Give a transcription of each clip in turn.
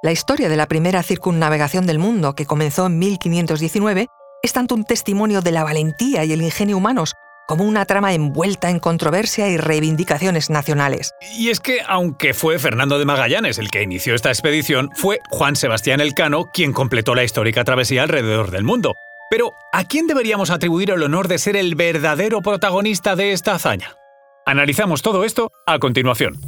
La historia de la primera circunnavegación del mundo, que comenzó en 1519, es tanto un testimonio de la valentía y el ingenio humanos como una trama envuelta en controversia y reivindicaciones nacionales. Y es que, aunque fue Fernando de Magallanes el que inició esta expedición, fue Juan Sebastián Elcano quien completó la histórica travesía alrededor del mundo. Pero, ¿a quién deberíamos atribuir el honor de ser el verdadero protagonista de esta hazaña? Analizamos todo esto a continuación.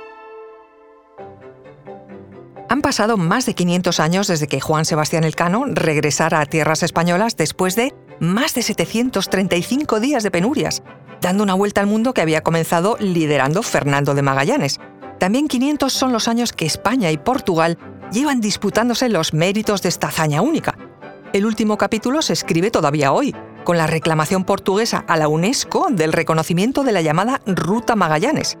Han pasado más de 500 años desde que Juan Sebastián Elcano regresara a tierras españolas después de más de 735 días de penurias, dando una vuelta al mundo que había comenzado liderando Fernando de Magallanes. También 500 son los años que España y Portugal llevan disputándose los méritos de esta hazaña única. El último capítulo se escribe todavía hoy, con la reclamación portuguesa a la UNESCO del reconocimiento de la llamada Ruta Magallanes.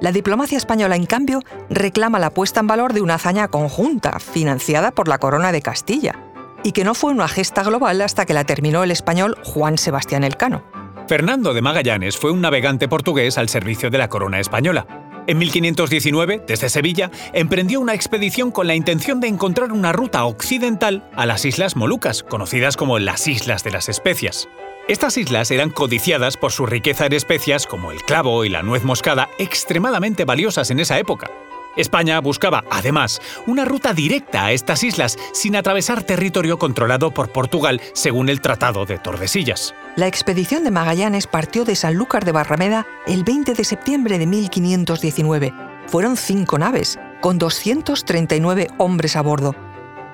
La diplomacia española, en cambio, reclama la puesta en valor de una hazaña conjunta, financiada por la Corona de Castilla y que no fue una gesta global hasta que la terminó el español Juan Sebastián Elcano. Fernando de Magallanes fue un navegante portugués al servicio de la corona española. En 1519, desde Sevilla, emprendió una expedición con la intención de encontrar una ruta occidental a las Islas Molucas, conocidas como las Islas de las Especias. Estas islas eran codiciadas por su riqueza en especias como el clavo y la nuez moscada, extremadamente valiosas en esa época. España buscaba, además, una ruta directa a estas islas sin atravesar territorio controlado por Portugal, según el Tratado de Tordesillas. La expedición de Magallanes partió de Sanlúcar de Barrameda el 20 de septiembre de 1519. Fueron cinco naves, con 239 hombres a bordo.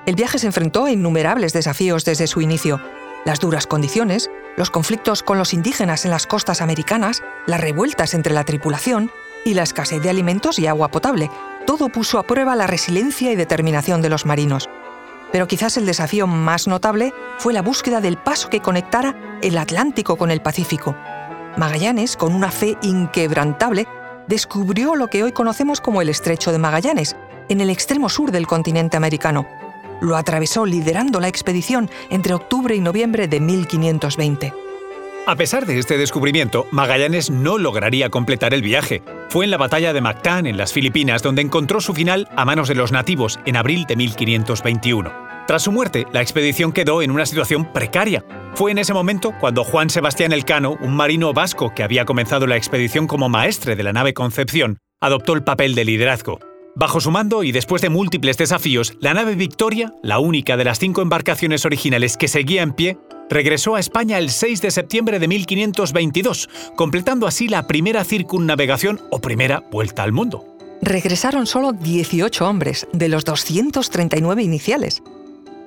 El viaje se enfrentó a innumerables desafíos desde su inicio. Las duras condiciones, los conflictos con los indígenas en las costas americanas, las revueltas entre la tripulación y la escasez de alimentos y agua potable. Todo puso a prueba la resiliencia y determinación de los marinos. Pero quizás el desafío más notable fue la búsqueda del paso que conectara el Atlántico con el Pacífico. Magallanes, con una fe inquebrantable, descubrió lo que hoy conocemos como el Estrecho de Magallanes, en el extremo sur del continente americano. Lo atravesó liderando la expedición entre octubre y noviembre de 1520. A pesar de este descubrimiento, Magallanes no lograría completar el viaje. Fue en la batalla de Mactán, en las Filipinas, donde encontró su final a manos de los nativos en abril de 1521. Tras su muerte, la expedición quedó en una situación precaria. Fue en ese momento cuando Juan Sebastián Elcano, un marino vasco que había comenzado la expedición como maestre de la nave Concepción, adoptó el papel de liderazgo. Bajo su mando y después de múltiples desafíos, la nave Victoria, la única de las cinco embarcaciones originales que seguía en pie, regresó a España el 6 de septiembre de 1522, completando así la primera circunnavegación o primera vuelta al mundo. Regresaron solo 18 hombres, de los 239 iniciales.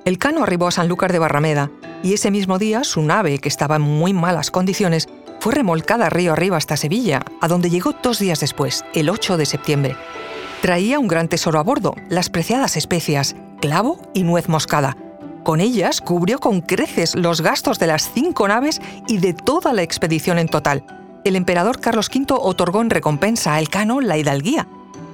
El Cano arribó a Sanlúcar de Barrameda y ese mismo día su nave, que estaba en muy malas condiciones, fue remolcada río arriba hasta Sevilla, a donde llegó dos días después, el 8 de septiembre. Traía un gran tesoro a bordo, las preciadas especias, clavo y nuez moscada, con ellas cubrió con creces los gastos de las cinco naves y de toda la expedición en total. El emperador Carlos V otorgó en recompensa a Elcano la hidalguía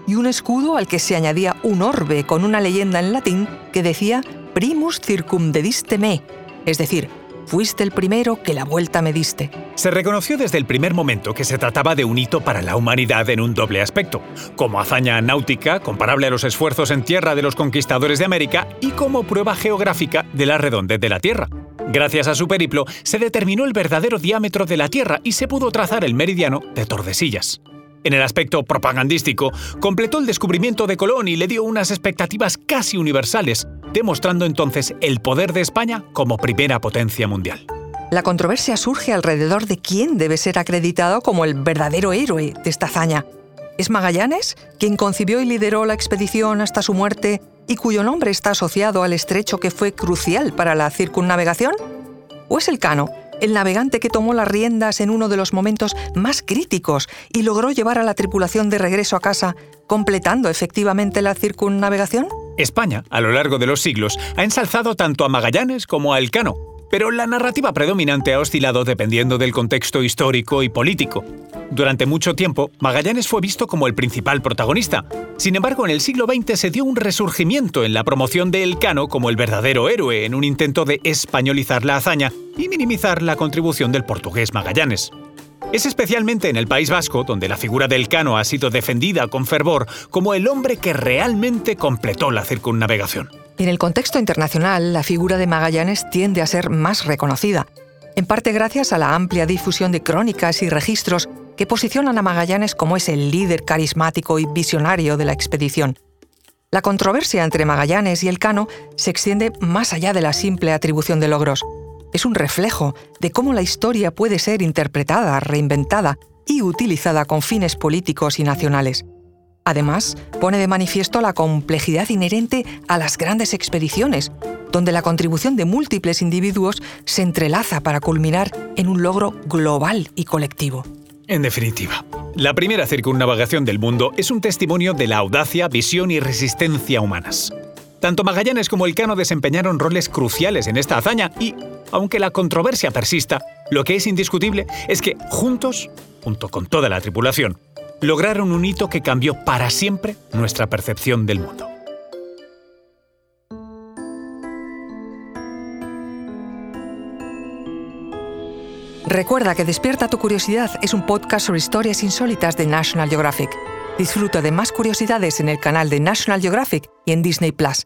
y un escudo al que se añadía un orbe con una leyenda en latín que decía Primus circumdediste me, es decir, Fuiste el primero que la vuelta me diste. Se reconoció desde el primer momento que se trataba de un hito para la humanidad en un doble aspecto, como hazaña náutica comparable a los esfuerzos en tierra de los conquistadores de América y como prueba geográfica de la redondez de la Tierra. Gracias a su periplo se determinó el verdadero diámetro de la Tierra y se pudo trazar el meridiano de Tordesillas. En el aspecto propagandístico, completó el descubrimiento de Colón y le dio unas expectativas casi universales, demostrando entonces el poder de España como primera potencia mundial. La controversia surge alrededor de quién debe ser acreditado como el verdadero héroe de esta hazaña. ¿Es Magallanes, quien concibió y lideró la expedición hasta su muerte y cuyo nombre está asociado al estrecho que fue crucial para la circunnavegación? ¿O es el Cano, el navegante que tomó las riendas en uno de los momentos más críticos y logró llevar a la tripulación de regreso a casa, completando efectivamente la circunnavegación? España, a lo largo de los siglos, ha ensalzado tanto a Magallanes como a Elcano, pero la narrativa predominante ha oscilado dependiendo del contexto histórico y político. Durante mucho tiempo, Magallanes fue visto como el principal protagonista. Sin embargo, en el siglo XX se dio un resurgimiento en la promoción de Elcano como el verdadero héroe en un intento de españolizar la hazaña y minimizar la contribución del portugués Magallanes. Es especialmente en el País Vasco donde la figura del Cano ha sido defendida con fervor como el hombre que realmente completó la circunnavegación. En el contexto internacional, la figura de Magallanes tiende a ser más reconocida, en parte gracias a la amplia difusión de crónicas y registros que posicionan a Magallanes como ese líder carismático y visionario de la expedición. La controversia entre Magallanes y el Cano se extiende más allá de la simple atribución de logros es un reflejo de cómo la historia puede ser interpretada, reinventada y utilizada con fines políticos y nacionales. Además, pone de manifiesto la complejidad inherente a las grandes expediciones, donde la contribución de múltiples individuos se entrelaza para culminar en un logro global y colectivo. En definitiva, la primera circunnavegación del mundo es un testimonio de la audacia, visión y resistencia humanas. Tanto Magallanes como Elcano desempeñaron roles cruciales en esta hazaña y, aunque la controversia persista, lo que es indiscutible es que juntos, junto con toda la tripulación, lograron un hito que cambió para siempre nuestra percepción del mundo. Recuerda que Despierta tu Curiosidad es un podcast sobre historias insólitas de National Geographic. Disfruta de más curiosidades en el canal de National Geographic y en Disney Plus.